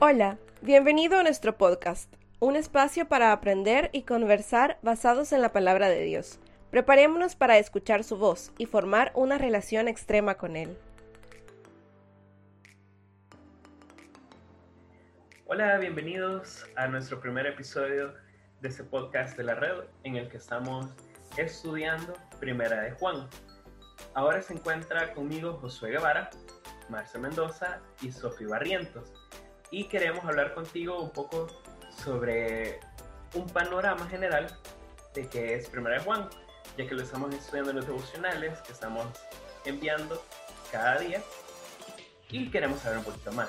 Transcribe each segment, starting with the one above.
Hola, bienvenido a nuestro podcast, un espacio para aprender y conversar basados en la palabra de Dios. Preparémonos para escuchar su voz y formar una relación extrema con Él. Hola, bienvenidos a nuestro primer episodio de este podcast de la red en el que estamos estudiando Primera de Juan. Ahora se encuentra conmigo Josué Guevara, Marcia Mendoza y Sofía Barrientos y queremos hablar contigo un poco sobre un panorama general de qué es Primera de Juan, ya que lo estamos estudiando en los devocionales que estamos enviando cada día y queremos saber un poquito más.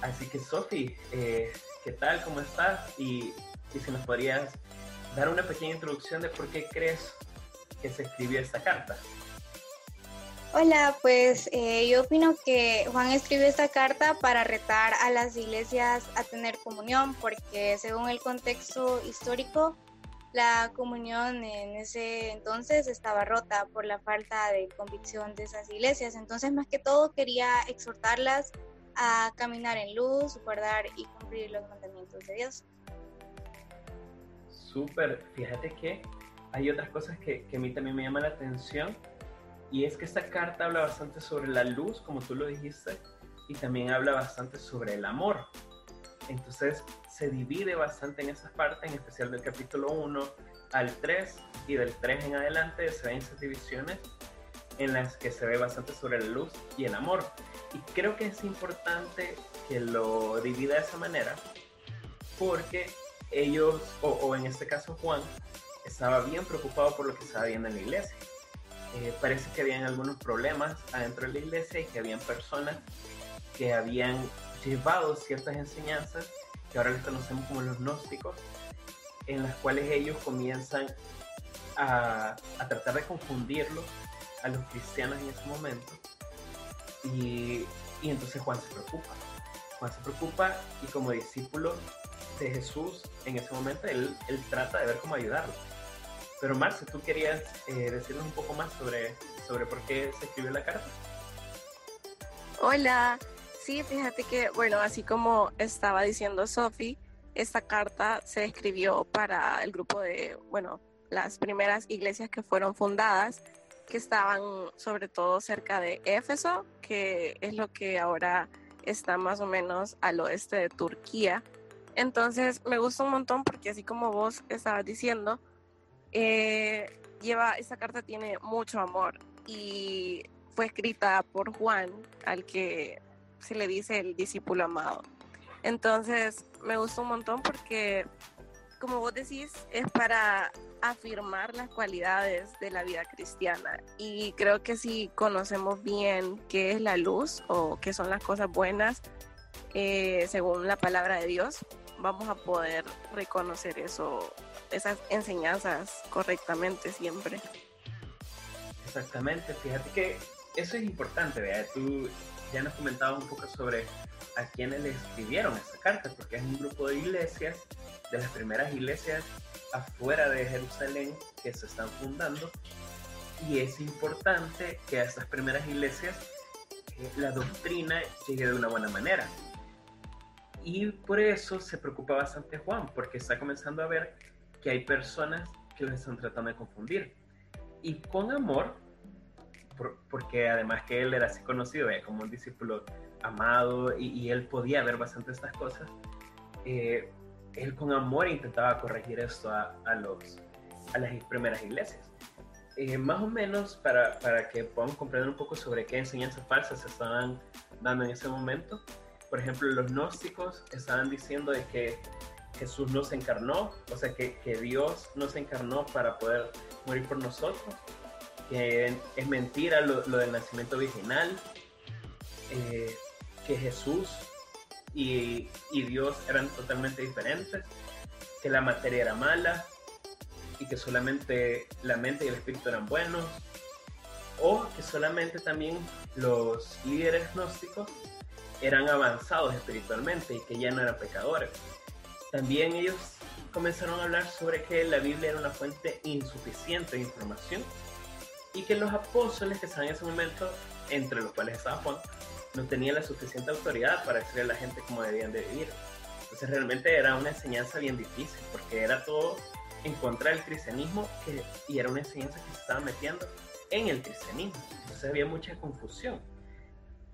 Así que Sofi, eh, ¿qué tal? ¿Cómo estás? Y, y si nos podrías dar una pequeña introducción de por qué crees que se escribió esta carta. Hola, pues eh, yo opino que Juan escribió esta carta para retar a las iglesias a tener comunión, porque según el contexto histórico, la comunión en ese entonces estaba rota por la falta de convicción de esas iglesias. Entonces, más que todo, quería exhortarlas a caminar en luz, guardar y cumplir los mandamientos de Dios. Súper, fíjate que hay otras cosas que, a mí también me llaman la atención y es que esta carta habla bastante sobre la luz, como tú lo dijiste, y también habla bastante sobre el amor. Entonces se divide bastante en esas partes, en especial del capítulo 1 al 3 y del 3 en adelante se ven esas divisiones en las que se ve bastante sobre la luz y el amor. Y creo que es importante que lo divida de esa manera porque ellos, o, o en este caso Juan, estaba bien preocupado por lo que estaba viendo en la iglesia eh, parece que habían algunos problemas adentro de la iglesia y que habían personas que habían llevado ciertas enseñanzas que ahora les conocemos como los gnósticos, en las cuales ellos comienzan a, a tratar de confundirlo a los cristianos en ese momento. Y, y entonces Juan se preocupa. Juan se preocupa y como discípulo de Jesús en ese momento él, él trata de ver cómo ayudarlo pero Marce, ¿tú querías eh, decirnos un poco más sobre, sobre por qué se escribió la carta? Hola, sí, fíjate que, bueno, así como estaba diciendo Sofi, esta carta se escribió para el grupo de, bueno, las primeras iglesias que fueron fundadas, que estaban sobre todo cerca de Éfeso, que es lo que ahora está más o menos al oeste de Turquía. Entonces me gusta un montón porque así como vos estabas diciendo, eh, lleva, esa carta tiene mucho amor y fue escrita por Juan, al que se le dice el discípulo amado. Entonces, me gustó un montón porque, como vos decís, es para afirmar las cualidades de la vida cristiana. Y creo que si conocemos bien qué es la luz o qué son las cosas buenas, eh, según la palabra de Dios, vamos a poder reconocer eso esas enseñanzas correctamente siempre. Exactamente, fíjate que eso es importante, ¿verdad? Tú ya nos comentabas un poco sobre a quienes le escribieron esta carta, porque es un grupo de iglesias, de las primeras iglesias afuera de Jerusalén que se están fundando, y es importante que a estas primeras iglesias eh, la doctrina llegue de una buena manera. Y por eso se preocupa bastante Juan, porque está comenzando a ver que hay personas que los están tratando de confundir. Y con amor, porque además que él era así conocido eh, como un discípulo amado y, él podía ver bastante estas cosas, eh, él con amor intentaba corregir esto a, los, a las primeras iglesias. Eh, más o menos para, para, que podamos comprender un poco sobre qué enseñanzas falsas se estaban dando en ese momento. Por ejemplo, los gnósticos estaban diciendo de que Jesús no se encarnó, o sea, que, que Dios no se encarnó para poder morir por nosotros, que es mentira lo, del nacimiento original, eh, que Jesús y, y, Dios eran totalmente diferentes, que la materia era mala y que solamente la mente y el espíritu eran buenos, o que solamente también los líderes gnósticos eran avanzados espiritualmente y que ya no eran pecadores. También ellos comenzaron a hablar sobre que la Biblia era una fuente insuficiente de información y que los apóstoles que estaban en ese momento, entre los cuales estaba Juan, no tenía la suficiente autoridad para decirle a la gente cómo debían de vivir. Entonces realmente era una enseñanza bien difícil, porque era todo en contra del cristianismo y era una enseñanza que se estaba metiendo en el cristianismo. Entonces había mucha confusión.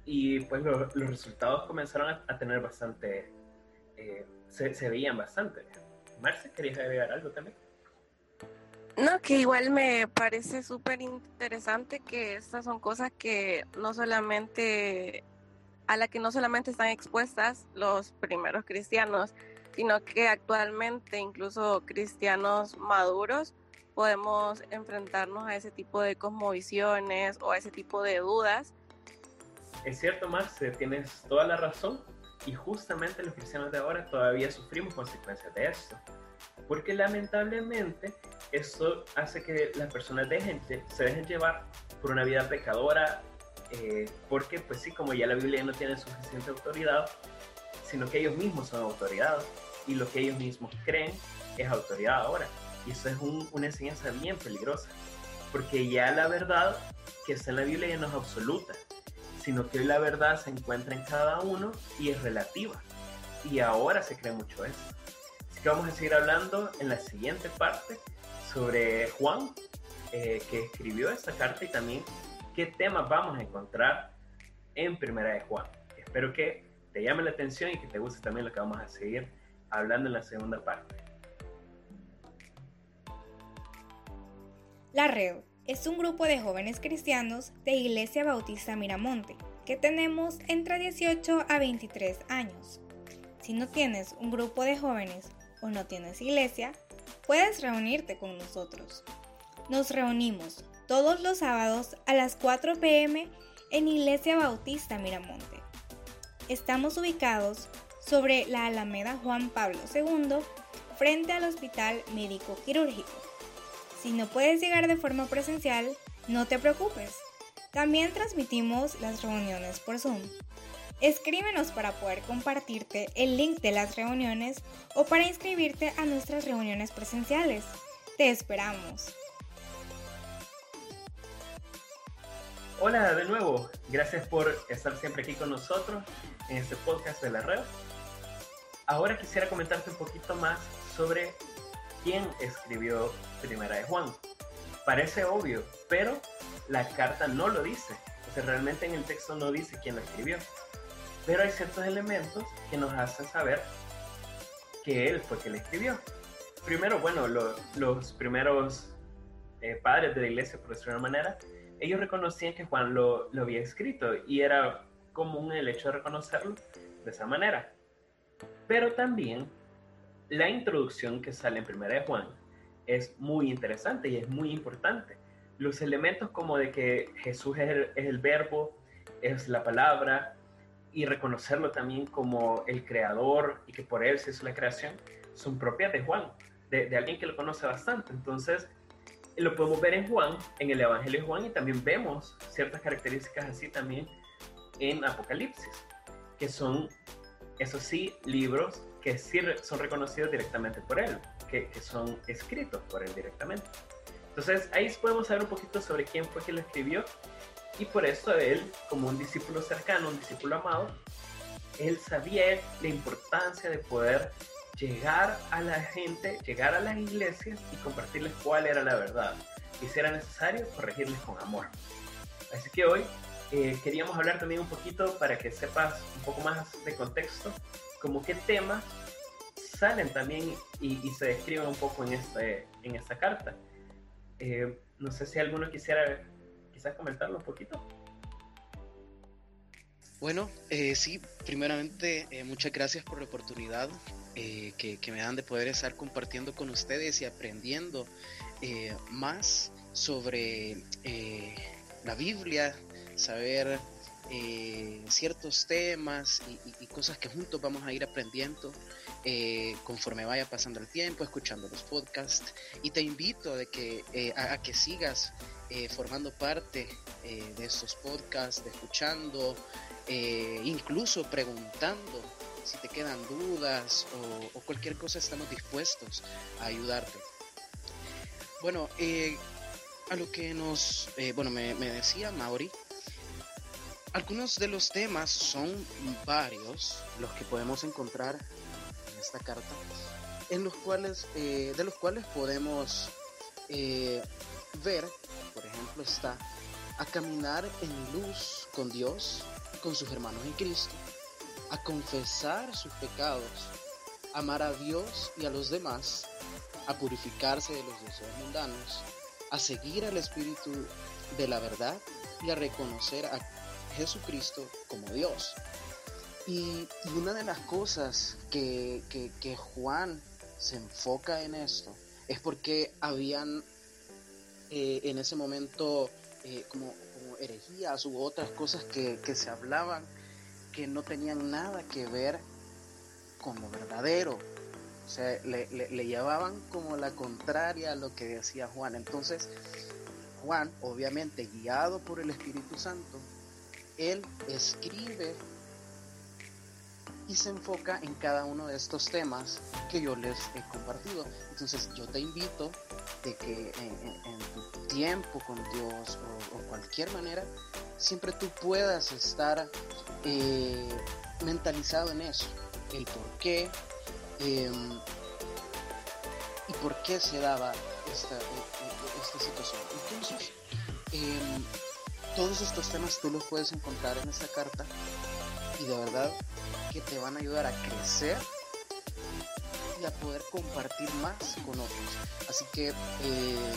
Y pues los resultados comenzaron a, tener bastante, eh, se, se, veían bastante. Marce, ¿querías agregar algo también? No, que igual me parece súper interesante que estas son cosas que no solamente, a la que no solamente están expuestas los primeros cristianos, sino que actualmente incluso cristianos maduros podemos enfrentarnos a ese tipo de cosmovisiones o a ese tipo de dudas. Es cierto, Marce, tienes toda la razón y justamente los cristianos de ahora todavía sufrimos consecuencias de esto porque lamentablemente eso hace que las personas dejen, se dejen llevar por una vida pecadora, eh, porque pues sí, como ya la Biblia no tiene suficiente autoridad, sino que ellos mismos son autoridad y lo que ellos mismos creen es autoridad ahora. Y eso es una enseñanza bien peligrosa, porque ya la verdad que está en la Biblia ya no es absoluta, sino que la verdad se encuentra en cada uno y es relativa. Y ahora se cree mucho eso vamos a seguir hablando en la siguiente parte sobre Juan, eh, que escribió esta carta y también qué temas vamos a encontrar en Primera de Juan. Espero que te llame la atención y que te guste también lo que vamos a seguir hablando en la segunda parte. La Red es un grupo de jóvenes cristianos de Iglesia Bautista Miramonte que tenemos entre 18 a 23 años. Si no tienes un grupo de jóvenes o no tienes iglesia, puedes reunirte con nosotros. Nos reunimos todos los sábados a las 4 pm en Iglesia Bautista Miramonte. Estamos ubicados sobre la Alameda Juan Pablo II, frente al Hospital Médico Quirúrgico. Si no puedes llegar de forma presencial, no te preocupes. También transmitimos las reuniones por Zoom. Escríbenos para poder compartirte el link de las reuniones o para inscribirte a nuestras reuniones presenciales. Te esperamos. Hola de nuevo, gracias por estar siempre aquí con nosotros en este podcast de la red. Ahora quisiera comentarte un poquito más sobre quién escribió Primera de Juan. Parece obvio, pero la carta no lo dice. O sea, realmente en el texto no dice quién lo escribió pero hay ciertos elementos que nos hacen saber que él fue quien le escribió. Primero, bueno, los primeros eh, padres de la iglesia, por decirlo de una manera, ellos reconocían que Juan lo, lo había escrito y era común el hecho de reconocerlo de esa manera. Pero también la introducción que sale en Primera de Juan es muy interesante y es muy importante. Los elementos como de que Jesús es el, verbo, es la palabra, y reconocerlo también como el creador y que por él se hizo la creación, son propias de Juan, de, alguien que lo conoce bastante. Entonces, lo podemos ver en Juan, en el Evangelio de Juan, y también vemos ciertas características así también en Apocalipsis, que son, eso sí, libros que sí son reconocidos directamente por él, que, que son escritos por él directamente. Entonces, ahí podemos saber un poquito sobre quién fue quien lo escribió y por eso él, como un discípulo cercano, un discípulo amado, él sabía la importancia de poder llegar a la gente, llegar a las iglesias y compartirles cuál era la verdad. Y si era necesario, corregirles con amor. Así que hoy eh, queríamos hablar también un poquito para que sepas un poco más de contexto, como qué temas salen también y, se describen un poco en, este, en esta carta. Eh, no sé si alguno quisiera quizás comentarlo un poquito. Bueno, eh, sí, primeramente eh, muchas gracias por la oportunidad eh, que, me dan de poder estar compartiendo con ustedes y aprendiendo más sobre la Biblia, saber ciertos temas y, cosas que juntos vamos a ir aprendiendo conforme vaya pasando el tiempo, escuchando los podcasts. Y te invito de que, a, que sigas eh, formando parte eh, de estos podcasts, de escuchando, eh, incluso preguntando si te quedan dudas o, cualquier cosa, estamos dispuestos a ayudarte. Bueno, a lo que nos, bueno, me, decía Mauri, algunos de los temas son varios los que podemos encontrar en esta carta, en los cuales, eh, de los cuales podemos eh, ver, por ejemplo, está a caminar en luz con Dios, con sus hermanos en Cristo, a confesar sus pecados, amar a Dios y a los demás, a purificarse de los deseos mundanos, a seguir al Espíritu de la verdad y a reconocer a Jesucristo como Dios. Y, una de las cosas que, Juan se enfoca en esto es porque habían eh, en ese momento eh, como, herejías u otras cosas que, se hablaban que no tenían nada que ver con lo verdadero. O sea, le, le llevaban como la contraria a lo que decía Juan. Entonces, Juan, obviamente guiado por el Espíritu Santo, él escribe y se enfoca en cada uno de estos temas que yo les he compartido. Entonces yo te invito de que en, tu tiempo con Dios o, cualquier manera, siempre tú puedas estar eh, mentalizado en eso, el por qué em, y por qué se daba esta, e, e, esta situación. Entonces, em, todos estos temas tú los puedes encontrar en esta carta y de verdad que te van a ayudar a crecer y a poder compartir más con otros. Así que eh,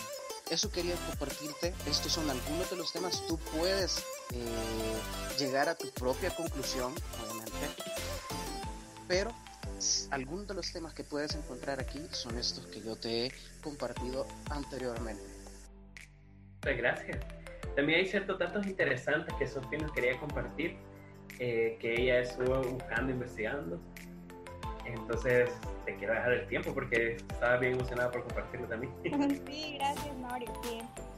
eso quería compartirte. Estos son algunos de los temas. Tú puedes eh, llegar a tu propia conclusión, obviamente. Pero algunos de los temas que puedes encontrar aquí son estos que yo te he compartido anteriormente. Muchas gracias. También hay ciertos datos interesantes que Sofía nos quería compartir, eh, que ella estuvo buscando, investigando. Entonces, te quiero dejar el tiempo porque estaba bien emocionada por compartirlo también. Sí, gracias, Mario.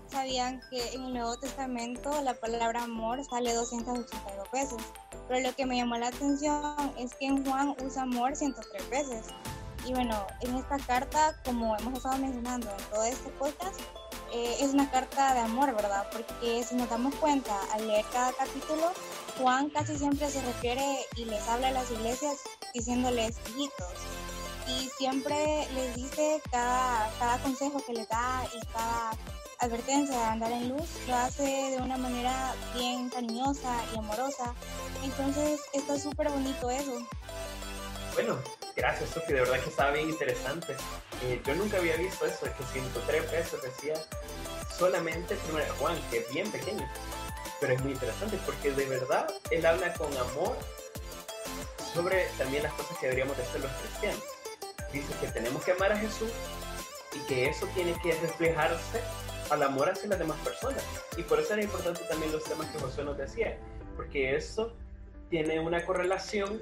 Sabían que en el Nuevo Testamento la palabra amor sale 282 veces, pero lo que me llamó la atención es que en Juan usa amor 103 veces. Y bueno, en esta carta, como hemos estado mencionando en todo este podcast, eh, es una carta de amor, ¿verdad? Porque si nos damos cuenta al leer cada capítulo, Juan casi siempre se refiere y les habla a las iglesias diciéndoles hijitos. Y siempre les dice cada, cada consejo que les da y cada advertencia de andar en luz, lo hace de una manera bien cariñosa y amorosa. Entonces está súper bonito eso. Bueno, gracias Sofi, de verdad que estaba bien interesante. Eh, yo nunca había visto eso, de que 103 pesos decía solamente el primer Juan, que es bien pequeño, pero es muy interesante porque de verdad él habla con amor sobre también las cosas que deberíamos de hacer los cristianos. Dice que tenemos que amar a Jesús y que eso tiene que reflejarse al amor hacia las demás personas. Y por eso era importante también los temas que José nos decía, porque eso tiene una correlación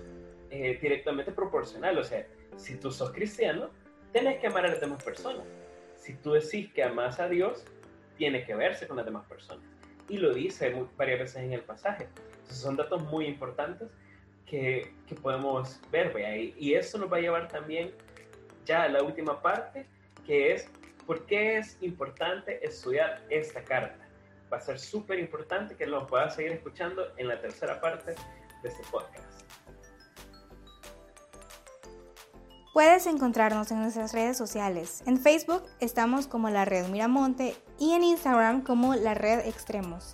eh, directamente proporcional. O sea, si tú sos cristiano, tienes que amar a las demás personas. Si tú decís que amas a Dios, tiene que verse con las demás personas. Y lo dice varias veces en el pasaje. son datos muy importantes que, que podemos ver. Y, y eso nos va a llevar también ya a la última parte, que es por qué es importante estudiar esta carta. Va a ser súper importante que lo puedas seguir escuchando en la tercera parte de este podcast. Puedes encontrarnos en nuestras redes sociales. En Facebook estamos como la Red Miramonte y en Instagram como la Red Extremos.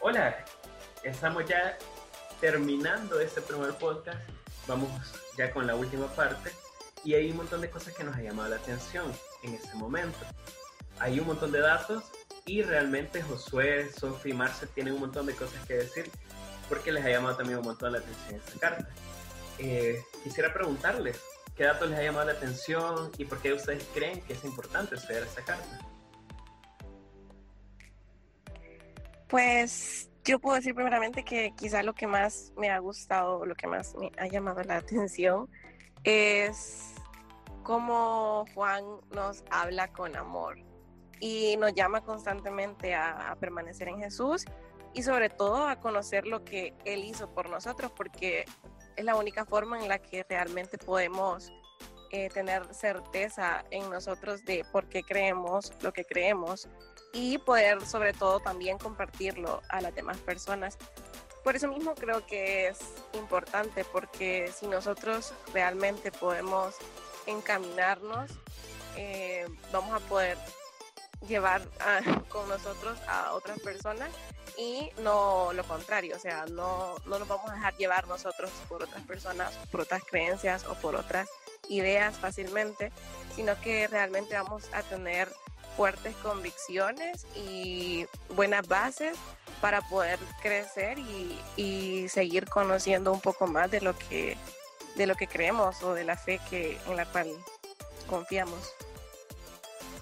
Hola, estamos ya terminando este primer podcast. Vamos ya con la última parte y hay un montón de cosas que nos ha llamado la atención en este momento. Hay un montón de datos y realmente Josué, Sofi y Marce tienen un montón de cosas que decir porque les ha llamado también un montón la atención esta carta. Eh, quisiera preguntarles, ¿qué datos les ha llamado la atención y por qué ustedes creen que es importante estudiar esta carta? Pues yo puedo decir primeramente que quizá lo que más me ha gustado, lo que más me ha llamado la atención es cómo Juan nos habla con amor y nos llama constantemente a permanecer en Jesús y sobre todo a conocer lo que Él hizo por nosotros, porque es la única forma en la que realmente podemos eh, tener certeza en nosotros de por qué creemos lo que creemos y poder sobre todo también compartirlo a las demás personas. Por eso mismo creo que es importante porque si nosotros realmente podemos encaminarnos, eh, vamos a poder llevar con nosotros a otras personas y no lo contrario, o sea, no, no nos vamos a dejar llevar nosotros por otras personas, por otras creencias o por otras ideas fácilmente, sino que realmente vamos a tener fuertes convicciones y buenas bases para poder crecer y, y, seguir conociendo un poco más de lo que de lo que creemos o de la fe que en la cual confiamos.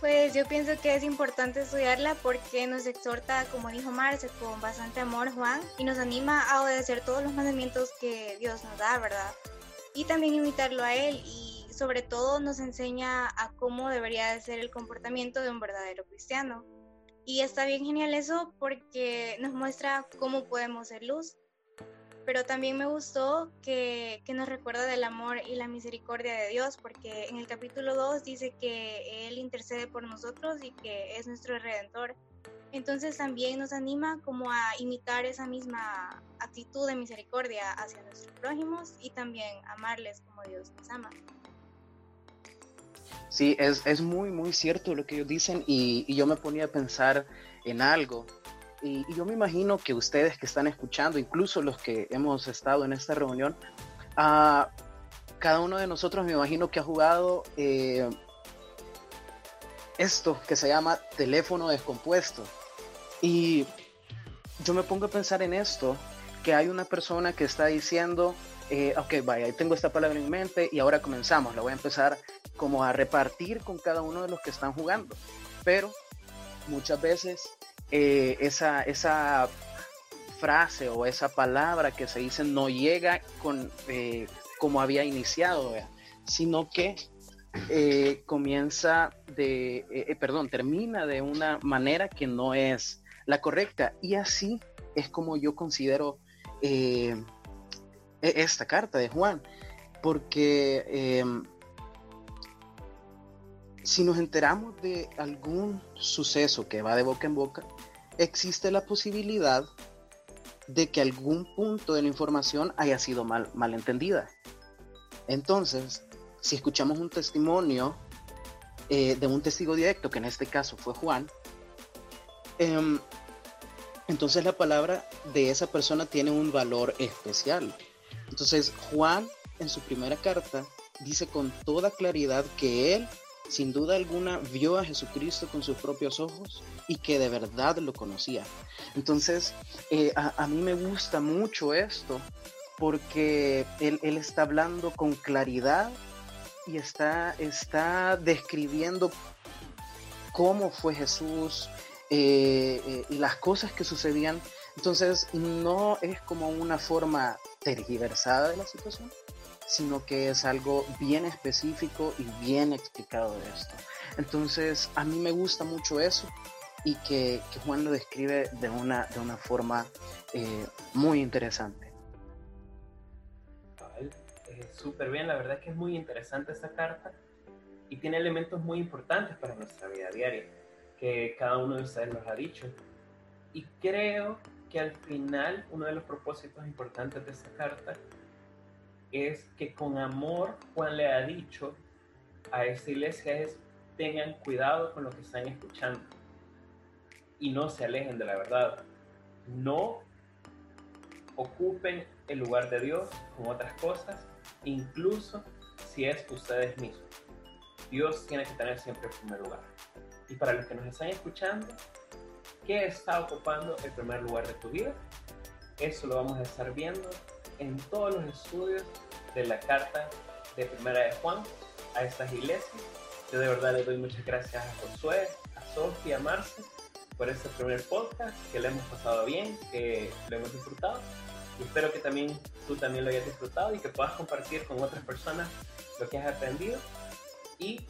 Pues yo pienso que es importante estudiarla porque nos exhorta, como dijo Marce, con bastante amor Juan, y nos anima a obedecer todos los mandamientos que Dios nos da, ¿verdad? Y también imitarlo a Él y sobre todo nos enseña a cómo debería de ser el comportamiento de un verdadero cristiano. Y está bien genial eso porque nos muestra cómo podemos ser luz pero también me gustó que, que, nos recuerda del amor y la misericordia de Dios, porque en el capítulo 2 dice que Él intercede por nosotros y que es nuestro redentor. Entonces también nos anima como a imitar esa misma actitud de misericordia hacia nuestros prójimos y también amarles como Dios nos ama. Sí, es, es muy, muy cierto lo que ellos dicen y, y yo me ponía a pensar en algo y, yo me imagino que ustedes que están escuchando, incluso los que hemos estado en esta reunión, a cada uno de nosotros me imagino que ha jugado eh, esto que se llama teléfono descompuesto. Y yo me pongo a pensar en esto, que hay una persona que está diciendo, eh, ok, vaya, tengo esta palabra en mente y ahora comenzamos, la voy a empezar como a repartir con cada uno de los que están jugando. Pero muchas veces eh, esa, esa frase o esa palabra que se dice no llega con eh, como había iniciado, sino que eh, comienza de, perdón, termina de una manera que no es la correcta. Y así es como yo considero e, esta carta de Juan, porque em, si nos enteramos de algún suceso que va de boca en boca, existe la posibilidad de que algún punto de la información haya sido mal, entendida. Entonces, si escuchamos un testimonio eh, de un testigo directo, que en este caso fue Juan, em, entonces la palabra de esa persona tiene un valor especial. Entonces, Juan en su primera carta dice con toda claridad que él sin duda alguna vio a Jesucristo con sus propios ojos y que de verdad lo conocía. Entonces, eh, a, mí me gusta mucho esto porque él, está hablando con claridad y está, está describiendo cómo fue Jesús eh, eh, y las cosas que sucedían. Entonces, no es como una forma tergiversada de la situación, sino que es algo bien específico y bien explicado de esto. Entonces, a mí me gusta mucho eso y que, Juan lo describe de una, de una forma eh, muy interesante. Súper bien, la verdad es que es muy interesante esta carta y tiene elementos muy importantes para nuestra vida diaria, que cada uno de ustedes nos ha dicho. Y creo que al final uno de los propósitos importantes de esta carta es que con amor Juan le ha dicho a esta iglesia es tengan cuidado con lo que están escuchando y no se alejen de la verdad. No ocupen el lugar de Dios con otras cosas, incluso si es ustedes mismos. Dios tiene que tener siempre el primer lugar. Y para los que nos están escuchando, ¿qué está ocupando el primer lugar de tu vida? Eso lo vamos a estar viendo en todos los estudios de la carta de Primera de Juan a estas iglesias. Yo de verdad le doy muchas gracias a Josué, a Sofía, a Marce por este primer podcast, que le hemos pasado bien, que lo hemos disfrutado. Y espero que también tú también lo hayas disfrutado y que puedas compartir con otras personas lo que has aprendido y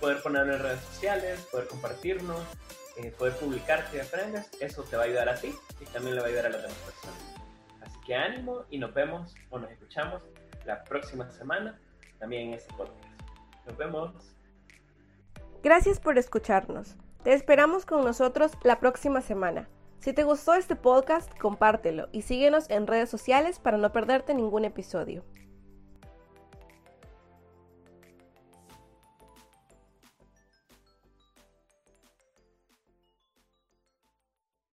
poder ponerlo en redes sociales, poder compartirnos, eh, poder publicar que aprendes. Eso te va a ayudar a ti y también le va a ayudar a las demás personas. Que ánimo y nos vemos o nos escuchamos la próxima semana también en este podcast. Nos vemos. Gracias por escucharnos. Te esperamos con nosotros la próxima semana. Si te gustó este podcast, compártelo y síguenos en redes sociales para no perderte ningún episodio.